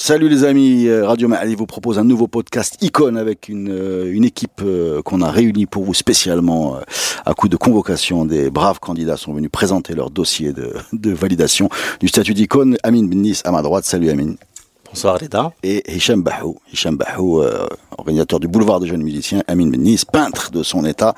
Salut les amis, euh, Radio Mali vous propose un nouveau podcast Icône avec une, euh, une équipe euh, qu'on a réunie pour vous spécialement à coup de convocation. Des braves candidats sont venus présenter leur dossier de, de validation du statut d'icône. Amin Benis à ma droite, salut Amin. Bonsoir Reda. Et Hicham Bahou, Hicham Bahou euh, organisateur du Boulevard des Jeunes Musiciens, Amin Benis, peintre de son état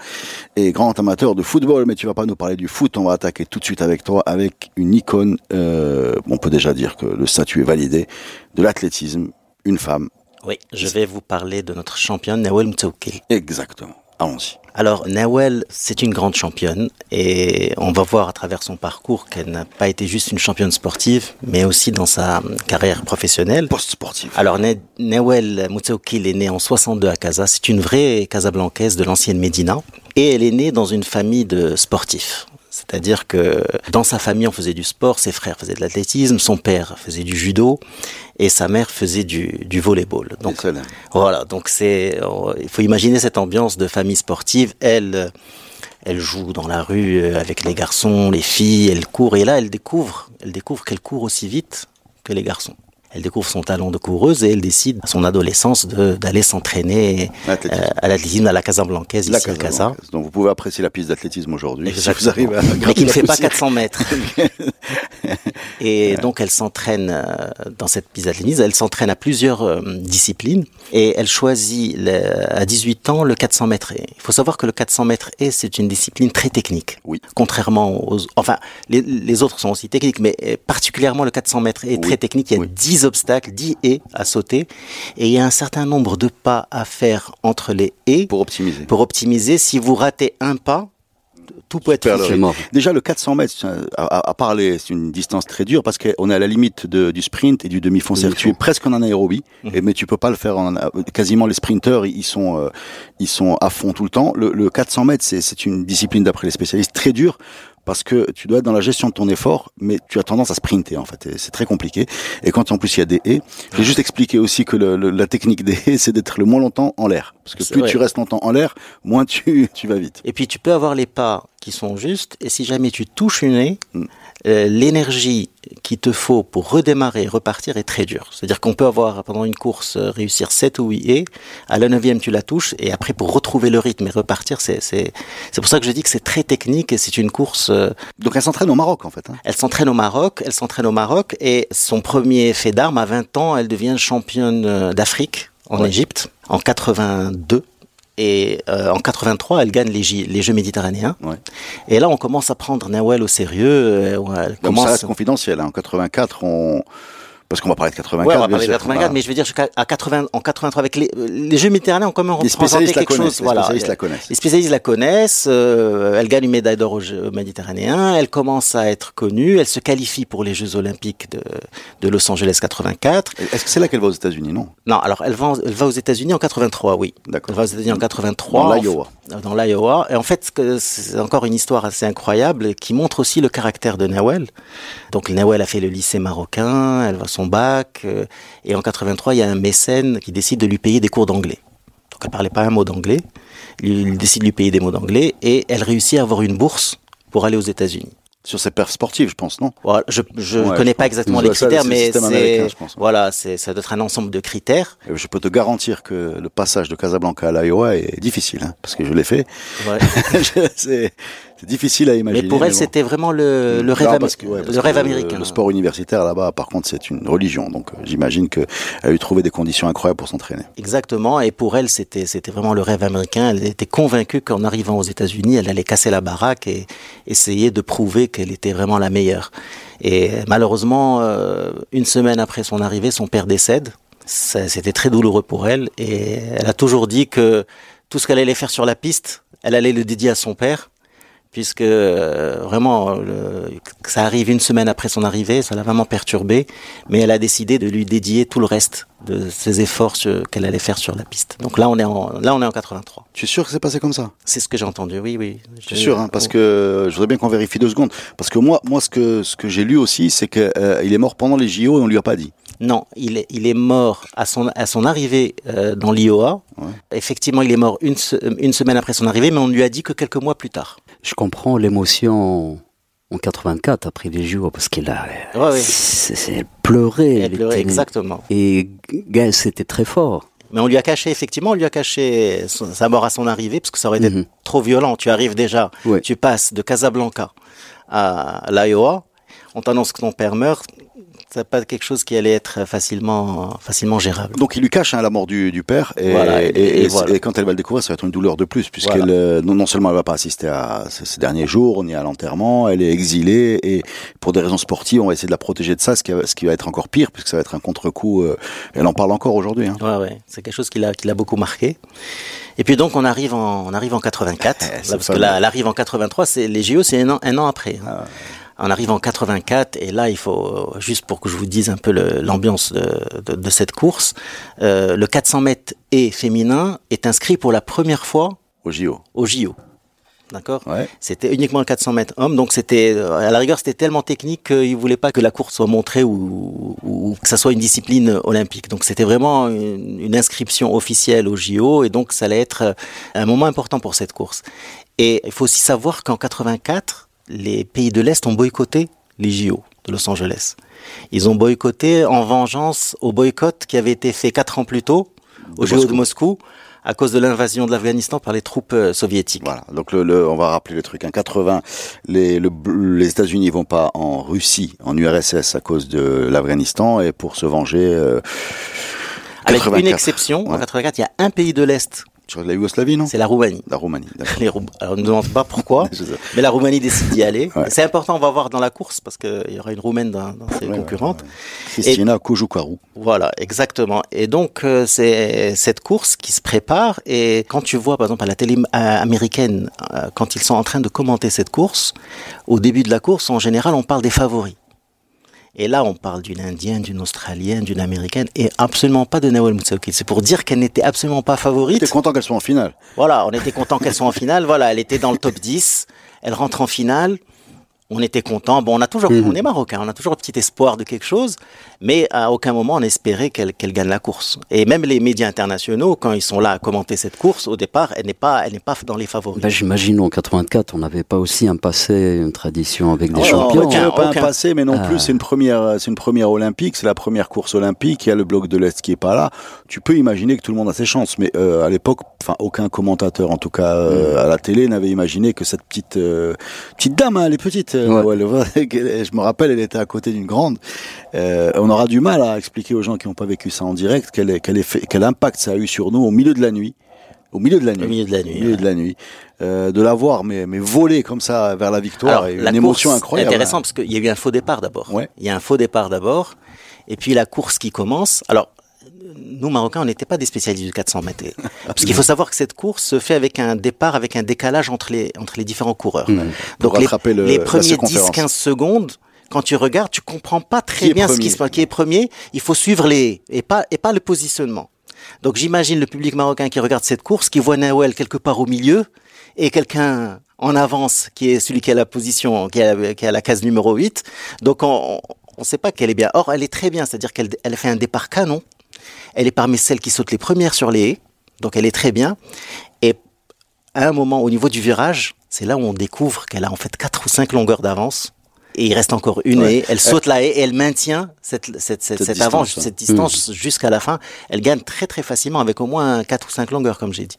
et grand amateur de football. Mais tu vas pas nous parler du foot, on va attaquer tout de suite avec toi avec une icône. Euh, on peut déjà dire que le statut est validé de l'athlétisme, une femme. Oui, je vais vous parler de notre championne Nawel Mtsoukil. Exactement. Allons-y. Alors, Nawel, c'est une grande championne et on va voir à travers son parcours qu'elle n'a pas été juste une championne sportive, mais aussi dans sa carrière professionnelle. Post-sportive. Alors, Nawel Moutsaoukil est née en 62 à Casa. C'est une vraie Casablancaise de l'ancienne Médina et elle est née dans une famille de sportifs. C'est-à-dire que dans sa famille, on faisait du sport, ses frères faisaient de l'athlétisme, son père faisait du judo et sa mère faisait du, du volleyball. Donc voilà, donc c'est il faut imaginer cette ambiance de famille sportive. Elle elle joue dans la rue avec les garçons, les filles, elle court et là elle découvre, elle découvre qu'elle court aussi vite que les garçons. Elle découvre son talent de coureuse et elle décide à son adolescence d'aller s'entraîner euh, à l'athlétisme à la Casablancaise, ici à Casa. Donc vous pouvez apprécier la piste d'athlétisme aujourd'hui. Si vous arrivez à Mais qui ne fait pas 400 mètres. et donc elle s'entraîne euh, dans cette piste d'athlétisme. Elle s'entraîne à plusieurs euh, disciplines et elle choisit à 18 ans le 400 mètres. Il faut savoir que le 400 mètres et c'est une discipline très technique. Oui. Contrairement aux, enfin les, les, autres sont aussi techniques, mais particulièrement le 400 mètres est très technique. Il y a 10 obstacles, 10 haies à sauter, et il y a un certain nombre de pas à faire entre les haies pour optimiser. Pour optimiser, si vous ratez un pas, tout peut être Déjà, le 400 mètres, à, parler, c'est une distance très dure parce qu'on est à la limite de, du sprint et du demi-fond. cest tu es presque en anaérobie, mhm. et, mais tu peux pas le faire en, quasiment les sprinteurs, ils sont, euh, ils sont à fond tout le temps. Le, le 400 mètres, c'est une discipline d'après les spécialistes très dure parce que tu dois être dans la gestion de ton effort, mais tu as tendance à sprinter en fait. C'est très compliqué. Et quand en plus il y a des haies, je vais juste expliquer aussi que le, la technique des haies, c'est d'être le moins longtemps en l'air, parce que plus tu restes longtemps en l'air, moins tu, tu vas vite. Et puis tu peux avoir les pas qui sont justes, et si jamais tu touches une haie, mm. Euh, l'énergie qu'il te faut pour redémarrer, repartir est très dure. C'est-à-dire qu'on peut avoir pendant une course euh, réussir 7 ou 8 et à la neuvième tu la touches et après pour retrouver le rythme et repartir, c'est c'est c'est pour ça que je dis que c'est très technique et c'est une course. Euh, Donc elle s'entraîne au Maroc en fait. Hein. Elle s'entraîne au Maroc, elle s'entraîne au Maroc et son premier fait d'armes à 20 ans, elle devient championne d'Afrique en Égypte en 82 et euh, en 83, elle gagne les, les Jeux méditerranéens. Ouais. Et là, on commence à prendre Nawel au sérieux. Euh, elle commence... ça reste confidentiel. Hein. En 84, on parce qu'on va parler de 84. Ouais, on va parler de 84, mais je veux dire qu'à 80, en 83, avec les, les Jeux méditerranéens, on comment spécialistes quelque chose. Les voilà. spécialistes la connaissent. Les spécialistes la connaissent. Euh, elle gagne une médaille d'or aux Jeux méditerranéens. Elle commence à être connue. Elle se qualifie pour les Jeux olympiques de, de Los Angeles 84. Est-ce que c'est là qu'elle va aux États-Unis, non? Non, alors elle va, elle va aux États-Unis en 83, oui. D'accord. Elle va aux États-Unis en 83. Dans l'Iowa. Dans l'Iowa. Et en fait, c'est encore une histoire assez incroyable qui montre aussi le caractère de Nawel. Donc Nawel a fait le lycée marocain. Elle va son bac. Euh, et en 83, il y a un mécène qui décide de lui payer des cours d'anglais. Donc elle parlait pas un mot d'anglais. Il décide de lui payer des mots d'anglais et elle réussit à avoir une bourse pour aller aux États-Unis sur ses perfs sportives, je pense, non? Voilà, Je ne connais pas exactement les critères, mais c'est voilà, ça doit être un ensemble de critères. je peux te garantir que le passage de Casablanca à l'Iowa est difficile, hein, parce que je l'ai fait. Ouais. c'est difficile à imaginer. Mais pour elle, c'était vraiment le, le rêve, le rêve américain. Le, sport universitaire là-bas, par contre, c'est une religion, donc euh, j'imagine qu'elle a eu trouvé des conditions incroyables pour s'entraîner. Exactement, et pour elle, c'était c'était vraiment le rêve américain. Elle était convaincue qu'en arrivant aux États-Unis, elle allait casser la baraque et essayer de prouver qu'elle était vraiment la meilleure. Et malheureusement, euh, une semaine après son arrivée, son père décède. C'était très douloureux pour elle et elle a toujours dit que tout ce qu'elle allait faire sur la piste, elle allait le dédier à son père puisque euh, vraiment ça arrive une semaine après son arrivée, ça l'a vraiment perturbé, mais elle a décidé de lui dédier tout le reste de ses efforts qu'elle allait faire sur la piste. Donc là on est en là on est en 83. Tu es sûr que c'est passé comme ça? C'est ce que j'ai entendu, oui oui. Je suis sûr hein, parce que je voudrais bien qu'on vérifie deux secondes parce que moi moi ce que ce que j'ai lu aussi c'est que euh, il est mort pendant les JO et on lui a pas dit. Non, il est, il est mort à son, à son arrivée euh, dans l'IOA. Effectivement, il est mort une, une semaine après son arrivée, mais on lui a dit que quelques mois plus tard. Je comprends l'émotion en 84 après les jours parce qu'elle a ouais, elle pleurait elle, pleurait exactement. Et Gaël c'était très fort. Mais on lui a caché effectivement on lui a caché sa mort à son arrivée parce que ça aurait été mhm. trop violent. Tu arrives déjà tu passes de Casablanca à l'Iowa on t'annonce que ton père meurt c'est pas quelque chose qui allait être facilement, facilement gérable. Donc il lui cache hein, la mort du, du père et, et, et, quand elle va le découvrir, ça va être une douleur de plus puisqu'elle euh, non, seulement elle va pas assister à ces, derniers jours ni à l'enterrement, elle est exilée et pour des raisons sportives, on va essayer de la protéger de ça, ce qui, va, ce qui va être encore pire puisque ça va être un contre-coup. Euh, elle en parle encore aujourd'hui. Hein. Ouais, ouais, c'est quelque chose qui l'a, qui l'a beaucoup marqué. Et puis donc on arrive en, on arrive en 84, parce que là, elle arrive en 83, c'est les JO, c'est un an, un an après. Hein. Ah on arrive en 84 et là il faut juste pour que je vous dise un peu l'ambiance de, cette course, euh, le 400 mètres et féminin est inscrit pour la première fois au JO. Au JO. D'accord? C'était uniquement le 400 mètres homme, donc c'était à la rigueur c'était tellement technique qu'ils voulaient pas que la course soit montrée ou, que ça soit une discipline olympique. Donc c'était vraiment une, une, inscription officielle au JO et donc ça allait être un moment important pour cette course. Et il faut aussi savoir qu'en 84, les pays de l'Est ont boycotté les JO de Los Angeles. Ils ont boycotté en vengeance au boycott qui avait été fait quatre ans plus tôt au JO de Moscou à cause de l'invasion de l'Afghanistan par les troupes euh, soviétiques. Voilà. Donc le, on va rappeler le truc. En 80, les, les États-Unis vont pas en Russie, en URSS à cause de l'Afghanistan et pour se venger. Euh, Avec une exception, en 84, il y a un pays de l'Est sur la Yougoslavie, non? C'est la Roumanie. La Roumanie, Alors, on ne demande pas pourquoi, mais la Roumanie décide d'y aller. C'est important, on va voir dans la course, parce qu'il y aura une Roumaine dans, ses concurrentes. Christina Koujoukarou. Voilà, exactement. Et donc, euh, c'est cette course qui se prépare, et quand tu vois, par exemple, à la télé américaine, euh, quand ils sont en train de commenter cette course, au début de la course, en général, on parle des favoris. Et là, on parle d'une Indienne, d'une Australienne, d'une Américaine, et absolument pas de Nawal Moussaoukil. C'est pour dire qu'elle n'était absolument pas favorite. On était content qu'elle soit en finale. Voilà, on était content qu'elle soit en finale. Voilà, elle était dans le top 10. Elle rentre en finale on était content. Bon, on a toujours, on est marocain, on a toujours un petit espoir de quelque chose, mais à aucun moment on espérait qu'elle gagne la course. Et même les médias internationaux, quand ils sont là à commenter cette course, au départ, elle n'est pas, elle n'est pas dans les favoris. Ben, J'imagine en 84, on n'avait pas aussi un passé, une tradition avec des champions. Non, pas un passé, mais non plus, ah. c'est une première, c'est une première olympique, c'est la première course olympique. Il y a le bloc de l'Est qui est pas là. Tu peux imaginer que tout le monde a ses chances, mais euh, à l'époque, enfin, aucun commentateur, en tout cas euh, mm. à la télé, n'avait imaginé que cette petite, euh, petite dame, hein, elle est petite je me rappelle, elle était à côté d'une grande. Euh, on aura du mal à expliquer aux gens qui n'ont pas vécu ça en direct quel, quel, effet, quel impact ça a eu sur nous au milieu de la nuit. Au milieu de la nuit. Au milieu de la nuit. Au milieu de la nuit. Euh, de la voir, mais, mais voler comme ça vers la victoire, et une émotion incroyable. C'est intéressant parce qu'il y a eu un faux départ d'abord. Ouais. Il y a un faux départ d'abord. Et puis la course qui commence. Alors, nous Marocains, on n'était pas des spécialistes du 400 mètres. Parce qu'il faut savoir que cette course se fait avec un départ, avec un décalage entre les, entre les différents coureurs. Mmh. Donc les, les premiers 10-15 secondes, quand tu regardes, tu comprends pas très bien ce qui se passe. Qui est premier, il faut suivre les et pas et pas le positionnement. Donc j'imagine le public marocain qui regarde cette course, qui voit Nawel quelque part au milieu et quelqu'un en avance qui est celui qui a la position, qui a, qui a la case numéro 8. Donc on ne sait pas qu'elle est bien. Or, elle est très bien, c'est-à-dire qu'elle elle fait un départ canon. Elle est parmi celles qui sautent les premières sur les haies, donc elle est très bien. Et à un moment, au niveau du virage, c'est là où on découvre qu'elle a en fait quatre ou cinq longueurs d'avance. Et il reste encore une haie. Elle saute la haie et elle maintient cette, cette, cette, cette avance, cette distance mmh. jusqu'à la fin. Elle gagne très très facilement avec au moins quatre ou cinq longueurs, comme j'ai dit.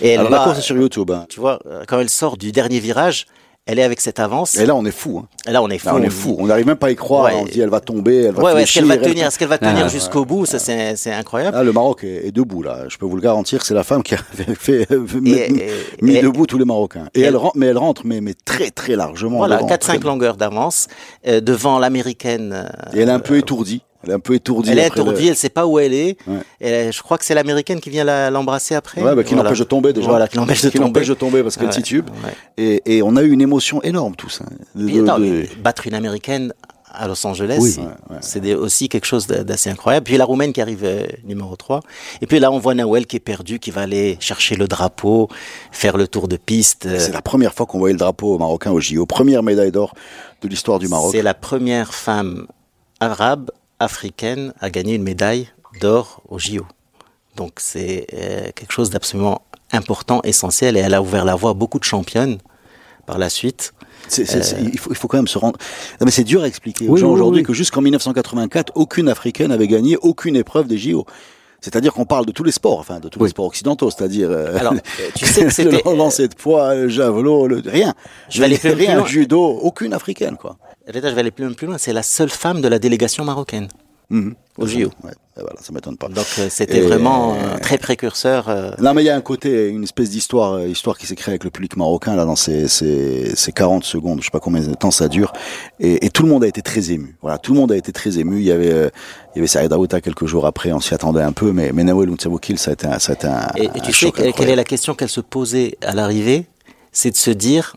Et elle Alors, la course est sur YouTube. Hein. Tu vois, quand elle sort du dernier virage, elle est avec cette avance. Et là, on est fou. Hein. Et là, on est fou. on est fou. On n'arrive même pas à y croire. On dit, elle va tomber, elle va ouais, Est-ce qu'elle va tenir, est-ce qu'elle va tenir jusqu'au bout? Ça, c'est incroyable. Ah, le Maroc est, debout là. Je peux vous le garantir. C'est la femme qui a fait mis, debout tous les Marocains. Et, elle, rentre, mais elle rentre, mais, mais très très largement. Voilà, 4-5 longueurs d'avance euh, devant l'américaine. et elle est un peu étourdie. Elle est un peu étourdie. Elle est après le- étourdie, elle sait pas où elle est. Ouais. Et je crois que c'est l'américaine qui vient l'embrasser après. Ouais, bah, qui Voilà. l'empêche de tomber déjà. Voilà, qui l'empêche de tomber. l'empêche de tomber parce qu'elle Ouais, titube. Et, et on a eu une émotion énorme tous. hein, de- de- battre une américaine à Los Angeles, Oui. C'est aussi quelque chose d'a- d'assez incroyable. Puis la roumaine qui arrive euh, numéro 3. Et puis là, on voit Nawel qui est perdu, qui va aller chercher le drapeau, faire le tour de piste. euh, C'est la première fois qu'on voyait le drapeau marocain au JO. Première médaille d'or de l'histoire du Maroc. C'est la première femme arabe, africaine, à gagner une médaille d'or au JO. Donc c'est euh, quelque chose d'absolument important, essentiel, et elle a ouvert la voie à beaucoup de championnes par la suite. C'est- il, faut, il faut quand même se rendre. Non, mais c'est dur à expliquer aux Oui, gens oui, aujourd'hui oui. que jusqu'en 1984, aucune africaine avait gagné aucune épreuve des JO. C'est-à-dire qu'on parle de tous les sports, enfin de tous les sports occidentaux, c'est-à-dire euh, euh, tu sais que c'était- le lancer de poids, le javelot, le- rien. Je vais aller plus rien, loin. judo, aucune africaine quoi. Reda, je vais aller plus, plus loin, c'est la seule femme de la délégation marocaine Mhm. au JO. Ouais, voilà, ça m'étonne pas. Donc euh, c'était vraiment euh, très précurseur. euh, Non, mais il y a un côté, une espèce d'histoire, euh, histoire qui s'est créée avec le public marocain là dans ces, ces, ces 40 secondes. Je sais pas combien de temps ça dure, et, et tout le monde a été très ému. Voilà, tout le monde a été très ému. Il y avait, il y avait Saïd Aouta quelques jours après, on s'y attendait un peu, mais, mais Nawel ça a été, un, ça a été un, Et, et un tu sais quelle, est la question qu'elle se posait à l'arrivée? C'est de se dire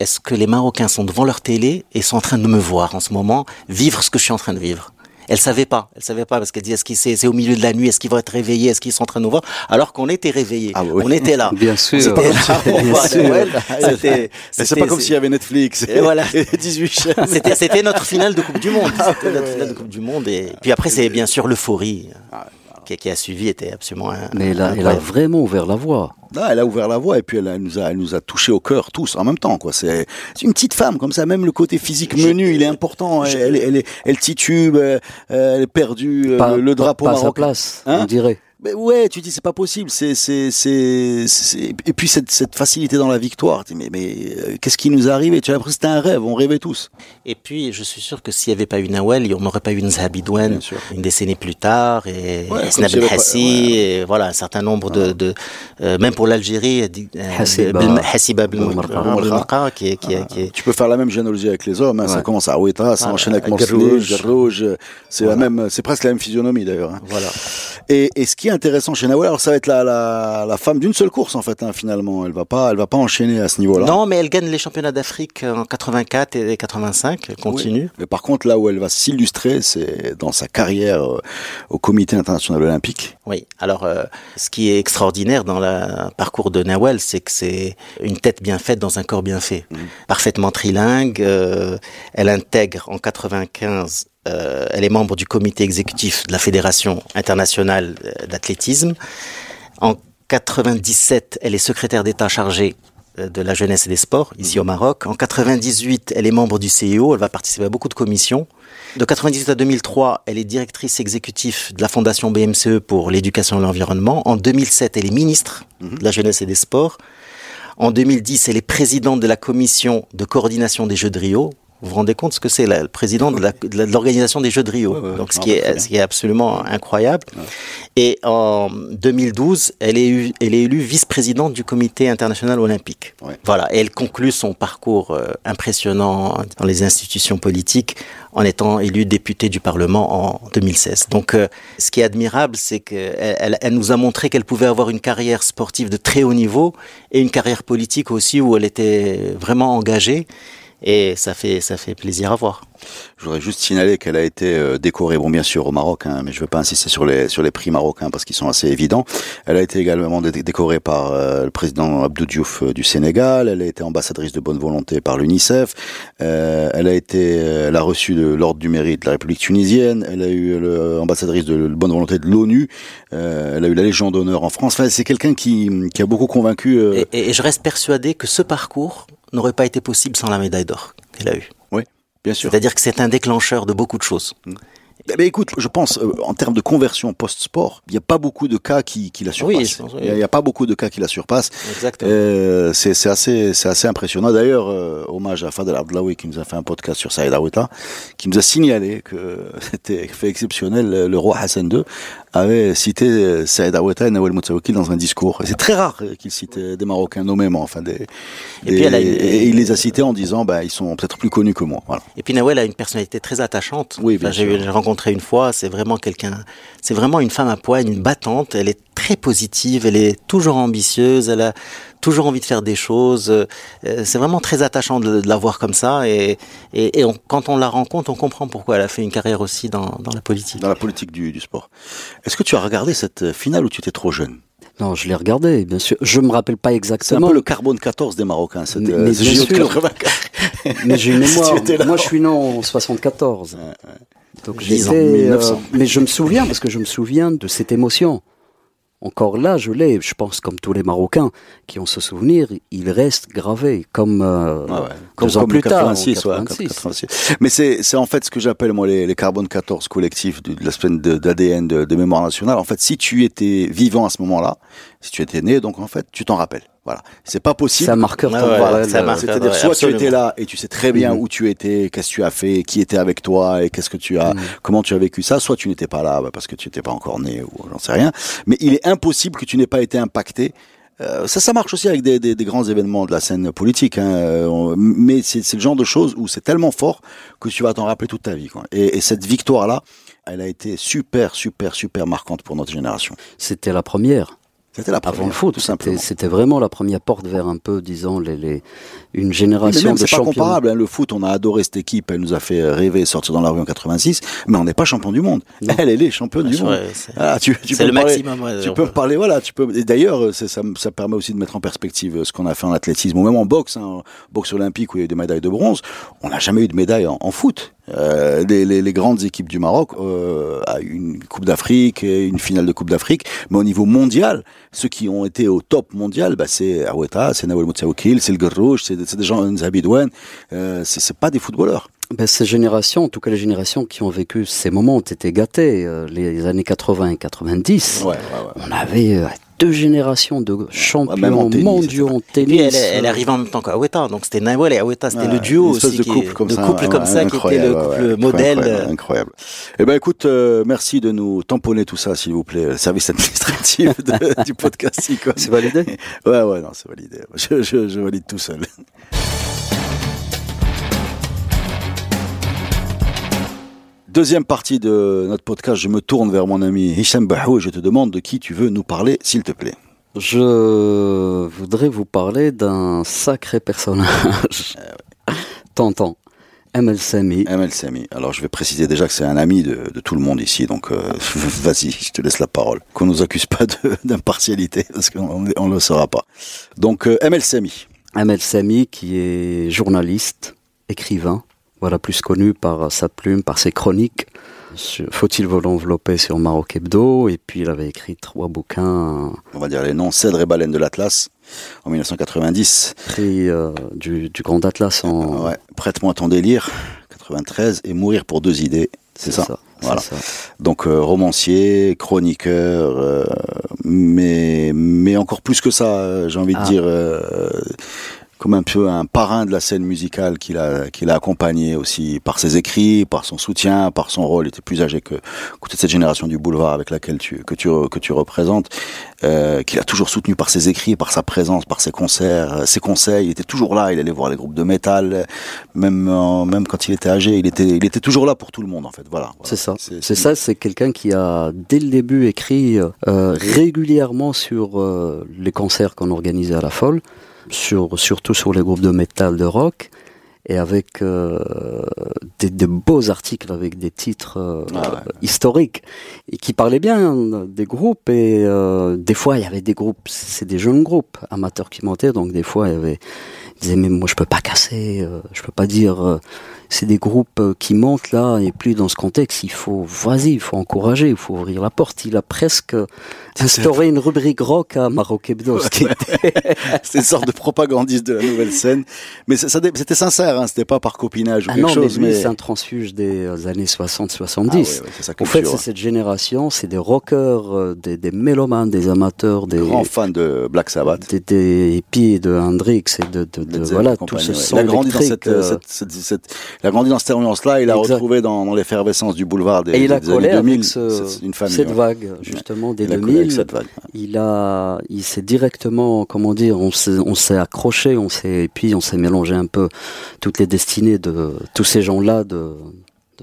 est-ce que les Marocains sont devant leur télé et sont en train de me voir en ce moment, vivre ce que je suis en train de vivre? Elle savait pas, elle savait pas parce qu'elle dit est-ce qu'ils c'est, c'est au milieu de la nuit, est-ce qu'ils vont être réveillés, est-ce qu'ils sont en train de nous voir? Alors qu'on était réveillés, Ah oui. on était là. Bien sûr. On était là Bien sûr. Noël. C'était, c'est c'était- pas comme s'il y avait Netflix Et voilà. et 18 chaînes. C'était, c'était notre finale de Coupe du Monde. Ah C'était notre finale de Coupe du Monde. Et puis après, c'est bien sûr l'euphorie Ah, qui, qui a suivi était absolument un- Mais elle a, elle a vraiment ouvert la voie. Là, elle a ouvert la voie et puis elle, elle nous a, elle nous a touché au cœur tous en même temps. Quoi. C'est, c'est une petite femme comme ça. Même le côté physique menu, il est important. Elle, elle, elle, est- elle titube, elle, elle est perdue. Pas, le, le pas- drapeau pas à sa marocain. place, Hein? on dirait. Mais ouais, tu dis c'est pas possible. C'est c'est c'est c'est- et puis cette cette facilité dans la victoire. Tu dis, mais mais euh, qu'est-ce qui nous est arrivé? Tu as l'impression que c'était un rêve. On rêvait tous. Et puis, je suis sûr que s'il n'y avait pas eu Nawel, on n'aurait pas eu Nzahabi Douane Bien sûr. une décennie plus tard, et Ouais, pas- Hassi, ouais. et voilà, un certain nombre de, de euh, même pour l'Algérie, euh, Hassiba. Bel- Hassiba Bel- Boumarqa. Boumarqa, qui est, qui est, qui est- Tu peux faire la même généalogie avec les hommes. Hein, Ça commence à Ouetta, ça Voilà. enchaîne avec Garrouche. C'est la même. C'est presque la même physionomie d'ailleurs. hein. voilà. Et, et ce qui est intéressant chez Nawel, alors ça va être la, la, la femme d'une seule course en fait hein, finalement. Elle va pas, elle va pas enchaîner à ce niveau-là. Non, mais elle gagne les championnats d'Afrique en 84 et 85, elle continue. Oui. Mais par contre, là où elle va s'illustrer, c'est dans sa carrière euh, au Comité international olympique. Oui. Alors, euh, ce qui est extraordinaire dans le parcours de Nawel, c'est que c'est une tête bien faite dans un corps bien fait. Parfaitement trilingue. euh, elle intègre en 95. Euh, elle est membre du comité exécutif de la Fédération internationale euh, d'athlétisme. En 97, elle est secrétaire d'État chargée euh, de la jeunesse et des sports ici au Maroc. En 98, elle est membre du CIO. Elle va participer à beaucoup de commissions. De 98 à 2003, elle est directrice exécutive de la fondation BMCE pour l'éducation et l'environnement. En 2007, elle est ministre de la jeunesse et des sports. En 2010, elle est présidente de la commission de coordination des Jeux de Rio. Vous vous rendez compte ce que c'est, le président de l'organisation des Jeux de Rio. Ouais, ouais, Donc, ce qui, est, bien. ce qui est absolument incroyable. Et en 2012, elle est, eu- elle est élue vice-présidente du Comité international olympique. Voilà, et elle conclut son parcours euh, impressionnant dans les institutions politiques en étant élue députée du Parlement en 2016. Donc, euh, ce qui est admirable, c'est qu'elle elle, elle nous a montré qu'elle pouvait avoir une carrière sportive de très haut niveau et une carrière politique aussi où elle était vraiment engagée. Et ça fait, ça fait plaisir à voir. Je voudrais juste signaler qu'elle a été euh, décorée, bon bien sûr au Maroc, hein, mais je ne vais pas insister sur les sur les prix marocains parce qu'ils sont assez évidents. Elle a été également dé- décorée par euh, le président Abdou Diouf euh, du Sénégal. Elle a été ambassadrice de bonne volonté par l'UNICEF. Elle a été, elle a reçu l'ordre du mérite de la République tunisienne. Elle a eu l'ambassadrice de bonne volonté de l'ONU. Elle a eu la Légion d'honneur en France. Enfin, c'est quelqu'un qui a beaucoup convaincu. et- et je reste persuadé que ce parcours n'aurait pas été possible sans la médaille d'or qu'elle a eue. Bien sûr. C'est-à-dire que c'est un déclencheur de beaucoup de choses. Eh ben, écoute, je pense, euh, en termes de conversion post-sport, il n'y a pas beaucoup de cas qui, qui la surpassent. Oui. Il n'y a, pas beaucoup de cas qui la surpassent. Exactement. Euh, c'est c'est assez, c'est assez impressionnant. D'ailleurs, euh, hommage à Fadel Abdelawi qui nous a fait un podcast sur Saïd Aoueta, qui nous a signalé que c'était fait exceptionnel. Le, roi Hassan II avait cité euh, Saïd Aoueta et Nawel Moutsaoukil dans un discours. C'est très rare euh, qu'il cite euh, des Marocains nommément. Enfin, des, Et puis elle a une- et il les a cités en disant, bah, ils sont peut-être plus connus que moi. Voilà. Et puis Nawel a une personnalité très attachante. Oui, bien Enfin, j'ai rencontré rencontrée une fois. C'est vraiment quelqu'un, c'est vraiment une femme à poigne, une battante. Elle est très positive, elle est toujours ambitieuse, elle a toujours envie de faire des choses. Euh, c'est vraiment très attachant de, la voir comme ça. Et, et, quand on la rencontre, on comprend pourquoi elle a fait une carrière aussi dans, dans la politique. Dans la politique du, du sport. Est-ce que tu as regardé cette finale où tu étais trop jeune? Non, je l'ai regardé, bien sûr. Je me rappelle pas exactement. C'est un peu le carbone 14 des Marocains. Mais, mais bien sûr. mais j'ai une mémoire. Moi, je suis né en 74. Ouais, ouais. J'étais. Euh, mais je me souviens parce que je me souviens de cette émotion encore là, je l'ai, je pense, comme tous les Marocains qui ont ce souvenir, il reste gravé, comme, euh, comme, plus tard. Mais c'est en fait ce que j'appelle, moi, les, les carbone 14 collectifs de, la semaine d'ADN de, de, mémoire nationale. En fait, si tu étais vivant à ce moment-là, si tu étais né, donc en fait, tu t'en rappelles. Voilà, c'est pas possible. C'est un marqueur C'est-à-dire soit tu étais là et tu sais très bien mm. où tu étais, qu'est-ce que tu as fait, qui était avec toi et qu'est-ce que tu as, mm. comment tu as vécu ça. Soit tu n'étais pas là bah, parce que tu n'étais pas encore né ou j'en sais rien. Mais il est impossible que tu n'aies pas été impacté euh, ça, ça marche aussi avec des, des, des, grands événements de la scène politique, hein. Euh, mais c'est le genre de choses où c'est tellement fort que tu vas t'en rappeler toute ta vie. Quoi. Et, et cette victoire-là, elle a été super, super, super marquante pour notre génération. C'était la première. C'était la Avant le foot, tout simplement. C'était vraiment la première porte vers un peu, disons, les, les une génération de champions. C'est pas comparable. Hein. Le foot, on a adoré cette équipe. Elle nous a fait rêver, sortir dans la rue en 86. Mais on n'est pas champion du monde. Elle, elle est championne du monde. Ah, tu, tu peux le parler, maximum. tu peux parler. Voilà, tu peux. Et d'ailleurs, ça, ça permet aussi de mettre en perspective ce qu'on a fait en athlétisme ou même en boxe, hein, boxe olympique où il y a eu des médailles de bronze. On n'a jamais eu de médaille en, en foot. Euh, les, les, les, grandes équipes du Maroc euh, a une Coupe d'Afrique une finale de Coupe d'Afrique, mais au niveau mondial, ceux qui ont été au top mondial, bah, c'est Aweta, c'est Nawel Moutsaoukil, c'est le Guerrouche, c'est des gens, Nzabidouane, euh, c'est pas des footballeurs. Ben, ces générations, en tout cas les générations qui ont vécu ces moments ont été gâtées. Euh, les années 80 et 90, ouais, ouais, ouais. on avait deux générations de champions mondiaux en tennis. elle, elle arrive en même temps qu'Aweta, donc c'était Nawal et Aweta, c'était le duo aussi, de couple comme ça, couple comme ça qui était le couple modèle. Incroyable, incroyable. Eh ben écoute, euh, merci de nous tamponner tout ça, s'il vous plaît, service administratif de, du podcast. C'est validé? Ouais, ouais, non, c'est validé. Je, je, je valide tout seul. Deuxième partie de notre podcast, je me tourne vers mon ami Hicham Bahou et je te demande de qui tu veux nous parler, s'il te plaît. Je voudrais vous parler d'un sacré personnage. Tonton. ML Sami. ML Sami. Alors je vais préciser déjà que c'est un ami de, tout le monde ici, donc euh, vas-y, je te laisse la parole. Qu'on nous accuse pas d'impartialité, parce qu'on ne le saura pas. Donc euh, ML Sami. ML Sami qui est journaliste, écrivain, voilà, plus connu par sa plume, par ses chroniques. Faut-il vous l'envelopper sur Maroc Hebdo? Et puis il avait écrit trois bouquins. On va dire les noms Cèdre et Baleine de l'Atlas en 1990. Prix euh, du, Grand Atlas en. Ouais, Prête-moi ton délire, 93, et Mourir pour deux idées. C'est ça. Voilà. Ça. Donc euh, romancier, chroniqueur, euh, mais mais encore plus que ça, j'ai envie de ah. dire comme un peu un parrain de la scène musicale qu'il a, qu'il a accompagné aussi par ses écrits, par son soutien, par son rôle. Il était plus âgé que, que toute cette génération du boulevard avec laquelle tu, que tu, que tu représentes, euh, qu'il a toujours soutenu par ses écrits, par sa présence, par ses concerts, euh, ses conseils. Il était toujours là. Il allait voir les groupes de métal, même, même quand il était âgé. Il était, il était toujours là pour tout le monde, en fait. Voilà. C'est ça. C'est ça. C'est quelqu'un qui a, dès le début, écrit euh, régulièrement sur euh, les concerts qu'on organisait à la Folle sur, surtout sur les groupes de métal, de rock, et avec euh, des, de beaux articles avec des titres euh, ah historiques et qui parlaient bien des groupes et euh, des fois il y avait des groupes c'est des jeunes groupes amateurs qui montaient donc des fois il y avait ils disaient mais moi je peux pas casser je peux pas dire c'est des groupes euh, qui montent là, et puis dans ce contexte, il faut, vas-y, il faut encourager, il faut ouvrir la porte. Il a presque instauré une rubrique rock à Maroc Hebdo. c'est une sorte de propagandiste de la nouvelle scène. Mais c'était sincère, hein, c'était pas par copinage ou ah quelque non, chose. Mais, c'est un transfuge des euh, années 60-70. Ah, en fait, c'est cette génération, c'est des rockers, euh, des, des, mélomanes, des amateurs, des grands fans de Black Sabbath, des, des hippies de Hendrix et de, de, de, voilà tout ce son électrique. Cette, cette, cette, il a grandi dans cette ambiance-là, il a retrouvé dans, dans l'effervescence du boulevard des, et il a des années 2000 ce, une famille, cette vague justement des il 2000. Cette vague, Il a, il s'est directement, comment dire, on s'est, on s'est accroché, on s'est, et puis on s'est mélangé un peu toutes les destinées de tous ces gens-là de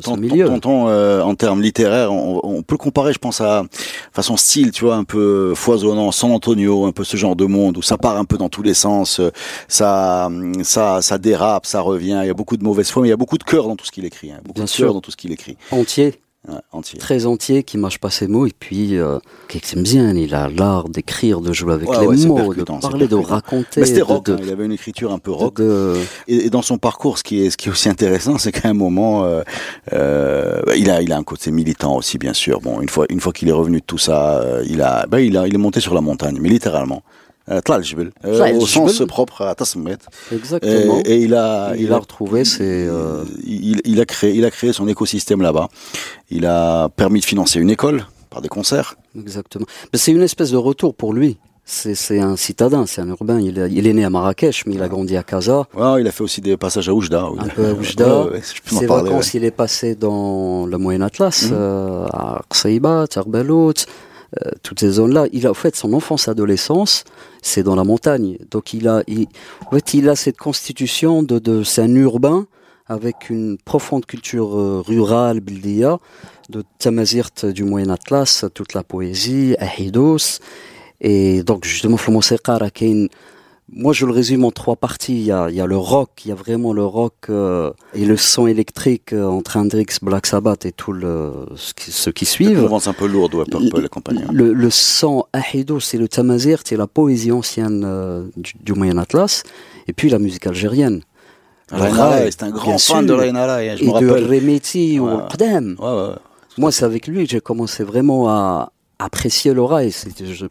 ton, milieu. Tonton, euh, en termes littéraires, on, peut le comparer, je pense, à façon style, tu vois, un peu foisonnant, San Antonio, un peu ce genre de monde où ça part un peu dans tous les sens, euh, ça, ça, ça dérape, ça revient. Il y a beaucoup de mauvaise foi, mais il y a beaucoup de cœur dans tout ce qu'il écrit. Hein, beaucoup Bien de sûr. dans tout ce qu'il écrit. Entier très entier, qui mâche pas ses mots, et puis euh, bien, il a l'art d'écrire, de jouer avec les mots, de parler, de raconter. C'était rock, hein, il avait une écriture un peu rock. Et, dans son parcours, ce qui est, ce qui est aussi intéressant, c'est qu'à un moment, euh, euh, il a, il a un côté militant aussi, bien sûr. Bon, une fois, une fois qu'il est revenu de tout ça, il a, il a, il est monté sur la montagne, mais littéralement. Euh, euh, au sens propre à Tasmet. Exactement. Et, il a, il, a retrouvé ses. Euh, il, il, a créé, il a créé son écosystème là-bas. Il a permis de financer une école par des concerts. Exactement. Mais c'est une espèce de retour pour lui. C'est un citadin, c'est un urbain. Il, est né à Marrakech, mais il a grandi à Casa. Ouais, il a fait aussi des passages à Oujda. Un peu à Oujda. Ses vacances, il est passé dans le Moyen Atlas, mhm. à Qsaïba, Tarbalout, euh, toutes ces zones-là. Il a, en fait, son enfance, adolescence, c'est dans la montagne. Donc, il a, il, en fait, il a cette constitution de, de c'est un urbain avec une profonde culture euh, rurale, bildia, de Tamazirt du Moyen Atlas, toute la poésie, Ahidos. Et donc, justement, Flomosekar, qui une moi, je le résume en trois parties. Il y a, il y a le rock, il y a vraiment le rock euh, et le son électrique euh, entre Hendrix, Black Sabbath et tout le ce qui, ceux qui suivent. un peu lourde, ouais, Purple compagnie. Le, le son Ahido, c'est le tamazir, c'est la poésie ancienne euh, du, Moyen Atlas, et puis la musique algérienne. c'est un grand fan de Rainara, je et me rappelle. de Remeti ou. Ouais, ouais. Moi, c'est avec lui que j'ai commencé vraiment à, apprécier l'oreille.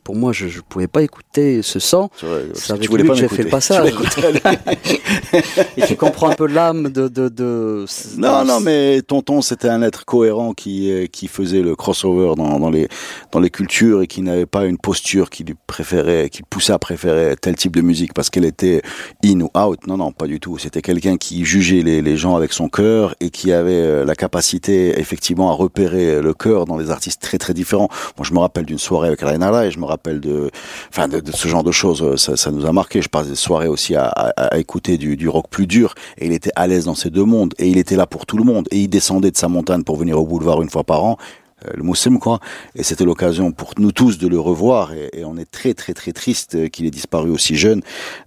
Pour moi, je ne pouvais pas écouter ce son. C'est avec lui que j'ai fait le passage. Et tu comprends un peu l'âme de, de, de, Non, non, mais Tonton, c'était un être cohérent qui, euh, qui faisait le crossover dans, dans, les, dans les cultures et qui n'avait pas une posture qui lui préférait, qui poussait à préférer tel type de musique parce qu'elle était in ou out. Non, non, pas du tout. C'était quelqu'un qui jugeait les, les gens avec son cœur et qui avait euh, la capacité, effectivement, à repérer le cœur dans des artistes très, très différents. Moi, je me rappelle d'une soirée avec Rainala et je me rappelle de, enfin, de, ce genre de choses. Ça, ça, nous a marqué. Je passe des soirées aussi à, écouter du, rock plus dur. Et il était à l'aise dans ces deux mondes. Et il était là pour tout le monde. Et il descendait de sa montagne pour venir au boulevard une fois par an euh, le Moussim quoi. Et c'était l'occasion pour nous tous de le revoir. Et, on est très très très triste qu'il ait disparu aussi jeune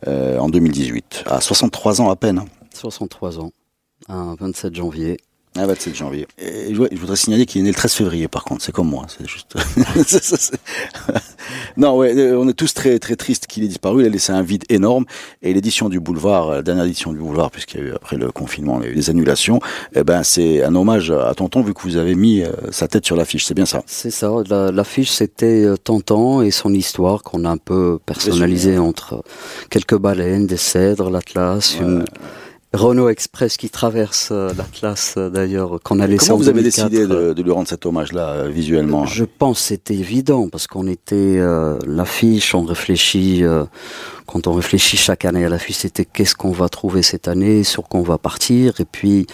euh, en 2018 à 63 ans à peine 63 ans un 27 janvier ah, 27 janvier. Et je, voudrais signaler qu'il est né le 13 février, par contre. C'est comme moi. C'est juste. non, ouais, euh, on est tous très très tristes qu'il ait disparu. Il a laissé un vide énorme. Et l'édition du Boulevard, la dernière édition du Boulevard, puisqu'il y a eu après le confinement, il y a eu des annulations. Eh ben, c'est un hommage à Tonton vu que vous avez mis euh, sa tête sur l'affiche. C'est bien ça. C'est ça. L'affiche, c'était euh, Tonton et son histoire qu'on a un peu personnalisée entre quelques baleines, des cèdres, l'Atlas, une Renault Express qui traverse euh, l'Atlas euh, d'ailleurs qu'on a laissé Comment vous avez décidé de, de, lui rendre cet hommage-là euh, visuellement? Je pense c'était évident parce qu'on était l'affiche, on réfléchit quand on réfléchit chaque année à l'affiche, c'était qu'est-ce qu'on va trouver cette année, sur quoi on va partir et puis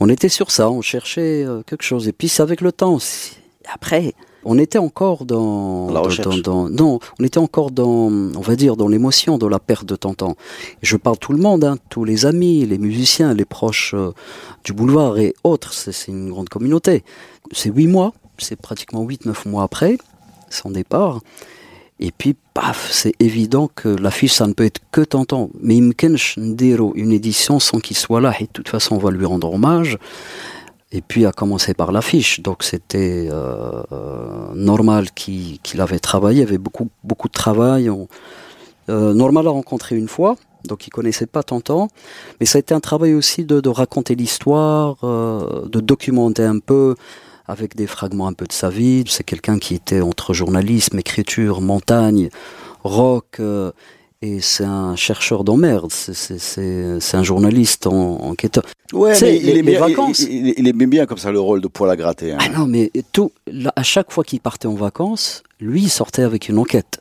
on était sur ça, on cherchait quelque chose et puis c'est avec le temps. Après, on était encore dans, dans, non, on était encore dans, on va dire, dans l'émotion de la perte de Tantan. Je parle tout le monde, hein, tous les amis, les musiciens, les proches euh, du boulevard et autres. C'est une grande communauté. C'est huit mois, c'est pratiquement huit, neuf mois après son départ. Et puis, paf, c'est évident que l'affiche, ça ne peut être que Tantan. Mais il me une édition sans qu'il soit là. Et de toute façon, on va lui rendre hommage. Et puis à commencer par l'affiche. Donc c'était euh, euh normal qu'il avait travaillé, il avait beaucoup, beaucoup de travail. euh, normal a rencontré une fois, donc il connaissait pas tant mais ça a été un travail aussi de, de raconter l'histoire, euh, de documenter un peu avec des fragments un peu de sa vie. C'est quelqu'un qui était entre journalisme, écriture, montagne, rock. Et c'est un chercheur d'emmerde, c'est un journaliste en, enquêteur. Ouais, mais il, vacances. Il, aimait bien comme ça le rôle de poil à gratter. Hein. Ah non, mais tout, à chaque fois qu'il partait en vacances, lui, il sortait avec une enquête.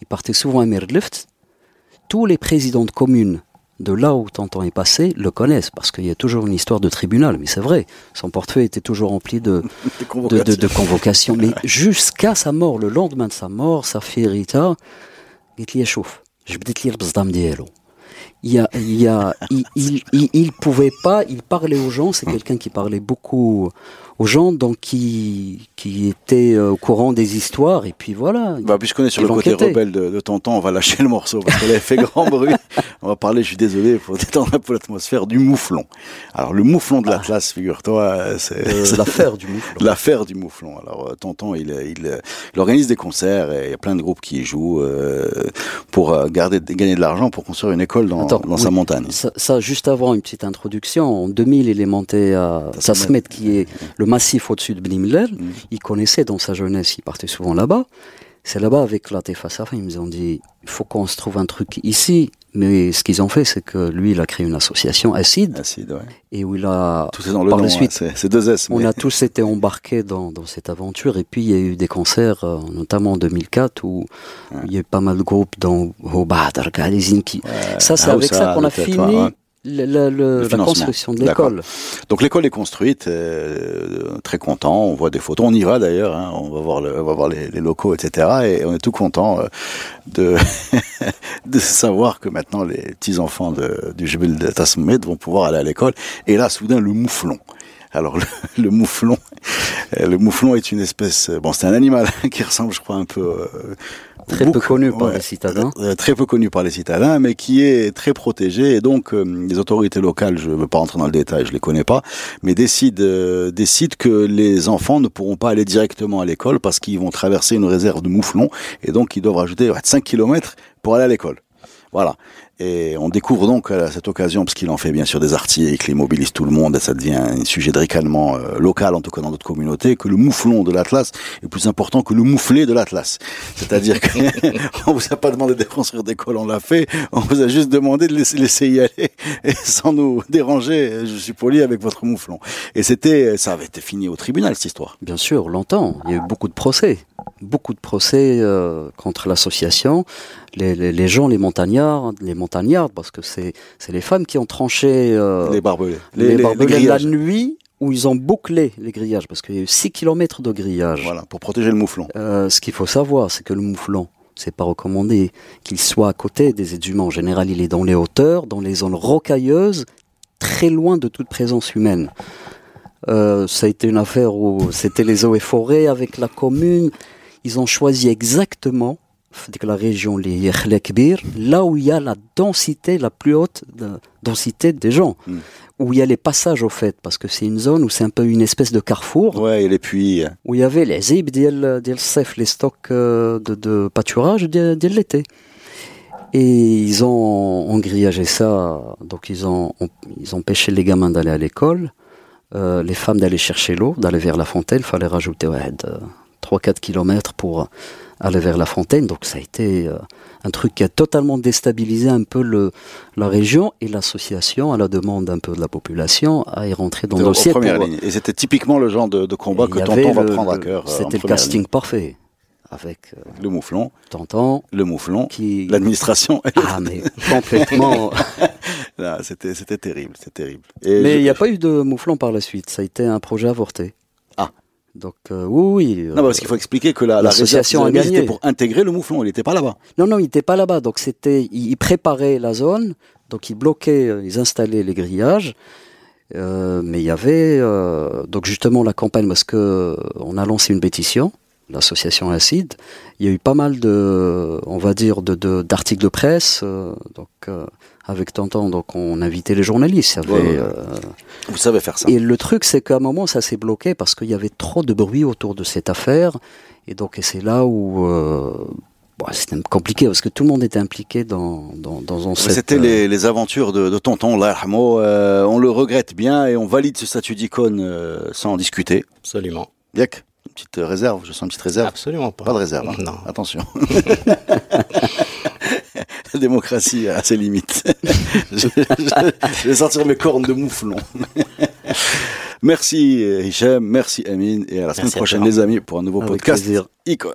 Il partait souvent à Merdlift. Tous les présidents de communes de là où Tantan est passé le connaissent parce qu'il y a toujours une histoire de tribunal, mais c'est vrai. Son portefeuille était toujours rempli de, de, de, de, convocations. Mais jusqu'à sa mort, le lendemain de sa mort, sa fille Rita, قلت لي شوف جبدت لي البصدام ديالو il y a, il y a, il, il, il, il pouvait pas, il parlait aux gens. C'est quelqu'un qui parlait beaucoup aux gens, donc qui, qui étaient euh, au courant des histoires. Et puis voilà. Bah, puisqu'on est sur le côté rebelle de, de Tonton, on va lâcher le morceau parce qu'elle avait fait grand bruit. On va parler, je suis désolé, pour détendre un peu l'atmosphère, du mouflon. Alors, le mouflon de l'Atlas, figure-toi, euh, c'est Euh, c'est L'affaire du mouflon. l'affaire du mouflon. Alors, Tonton, il, il, il organise des concerts et il y a plein de groupes qui y jouent euh, pour garder, gagner de l'argent pour construire une école dans, Attends, dans sa montagne. Ça, ça, juste avant une petite introduction, en 2000, il est monté à Tasmet, qui est le massif au-dessus de Blimler. Mm. Il connaissait dans sa jeunesse, il partait souvent là-bas. C'est là-bas avec la Tefasafa, ils nous ont dit, il faut qu'on se trouve un truc ici. Mais ce qu'ils ont fait, c'est que lui, il a créé une association, Acide, Acide, ouais. et où il a, Tout est dans le Par nom, la suite, hein, c'est deux S. on a tous été embarqués dans, dans cette aventure. Et puis, il y a eu des concerts, euh, notamment en 2004, où il y a eu pas mal de groupes dans Hobadar, Galizin, qui, ça, c'est Ah, avec ça, ça qu'on a fini ouais, ouais. Le- le- le- la construction de l'école. Donc l'école est construite, euh, très content. On voit des photos, on y va d'ailleurs. hein, on va voir, le, on va voir les, les locaux, etc. Et on est tout content euh, de de savoir que maintenant les petits enfants de, du Jebel de Tasmet vont pouvoir aller à l'école. Et là, soudain, le mouflon. Alors le, le mouflon, euh, le mouflon est une espèce. Bon, c'est un animal qui ressemble, je crois, un peu. euh, Très peu connu par Ouais. les citadins. Euh, très peu connu par les citadins, mais qui est très protégé. Et donc, euh, les autorités locales, je ne veux pas rentrer dans le détail, je les connais pas, mais décident, euh, décident que les enfants ne pourront pas aller directement à l'école parce qu'ils vont traverser une réserve de mouflons et donc ils doivent rajouter ouais, 5 kilomètres pour aller à l'école. Voilà. Et on découvre donc à cette occasion, parce qu'il en fait bien sûr des articles, il mobilise tout le monde, et ça devient un sujet de ricanement euh, local, en tout cas dans notre communauté, que le mouflon de l'Atlas est plus important que le mouflé de l'Atlas. C'est-à-dire qu'on vous a pas demandé de construire d'école, on l'a fait, on vous a juste demandé de laisser, laisser y aller, et sans nous déranger, je suis poli avec votre mouflon. Et c'était, ça avait été fini au tribunal, cette histoire. Bien sûr, longtemps. Il y a eu beaucoup de procès. Beaucoup de procès euh, contre l'association. Les, les, les gens, les montagnards, les montagnardes, parce que c'est c'est les femmes qui ont tranché euh, les barbelés. les, barbelés la nuit où ils ont bouclé les grillages, parce qu'il y a eu 6 km de grillage. Voilà, pour protéger le mouflon. Euh, ce qu'il faut savoir, c'est que le mouflon, c'est pas recommandé qu'il soit à côté des êtres humains. En général, il est dans les hauteurs, dans les zones rocailleuses, très loin de toute présence humaine. Euh, ça a été une affaire où c'était les eaux et forêts avec la commune ils ont choisi exactement la région les là où il y a la densité, la plus haute densité des gens, hmm. où il y a les passages au fait, parce que c'est une zone où c'est un peu une espèce de carrefour. Ouais, et les puits. Où il y avait les zib, les stocks euh, de, pâturage de, l'été. Et ils ont, ont, grillagé ça, donc ils ont, ils ont empêché les gamins d'aller à l'école, euh, les femmes d'aller chercher l'eau, d'aller vers la fontaine, Il fallait rajouter ouais, 3-4 kilomètres pour aller vers la fontaine donc ça a été euh, un truc qui a totalement déstabilisé un peu le, la région et l'association à la demande un peu de la population a y rentrer dans le dossier pour, ligne. Et c'était typiquement le genre de, de combat et que Tonton va prendre à cœur. C'était le casting parfait. Avec euh. Le mouflon, Tonton le mouflon, qui. l'administration. Ah, mais complètement. C'était, c'était terrible, c'était terrible. Et mais je- il n'y a pas eu de mouflon par la suite. Ça a été un projet avorté. Ah. Donc, euh, oui, oui. Non, parce qu'il faut expliquer que la, la l'association réserve a gagné. pour intégrer le mouflon. Il n'était pas là-bas. Non, non, il n'était pas là-bas. Donc, c'était. Ils préparaient la zone. Donc, ils bloquaient, euh, ils installaient les grillages. Euh, mais il y avait. euh, donc, justement, la campagne, parce que euh, on a lancé une pétition. L'association Acide, il y a eu pas mal de, on va dire, de, de- d'articles de presse, euh, donc euh, avec Tonton, donc on invitait les journalistes. il y avait, Ouais, ouais. euh, Vous savez faire ça. et le truc, c'est qu'à un moment, ça s'est bloqué parce qu'il y avait trop de bruit autour de cette affaire. Et donc, et c'est là où euh, bon, c'était compliqué parce que tout le monde était impliqué dans, dans, dans cette, C'était euh, les, les aventures de, de Tonton Larmo. Euh, on le regrette bien et on valide ce statut d'icône euh, sans en discuter. Absolument. Yac, une petite réserve, je sens une petite réserve. Absolument pas. Pas de réserve. hein. Non. Attention. La démocratie a ses limites. je, je- je vais sortir mes cornes de mouflon. merci Hichem, merci Amine et à la semaine Merci prochaine les amis pour un nouveau Avec podcast plaisir. Icône.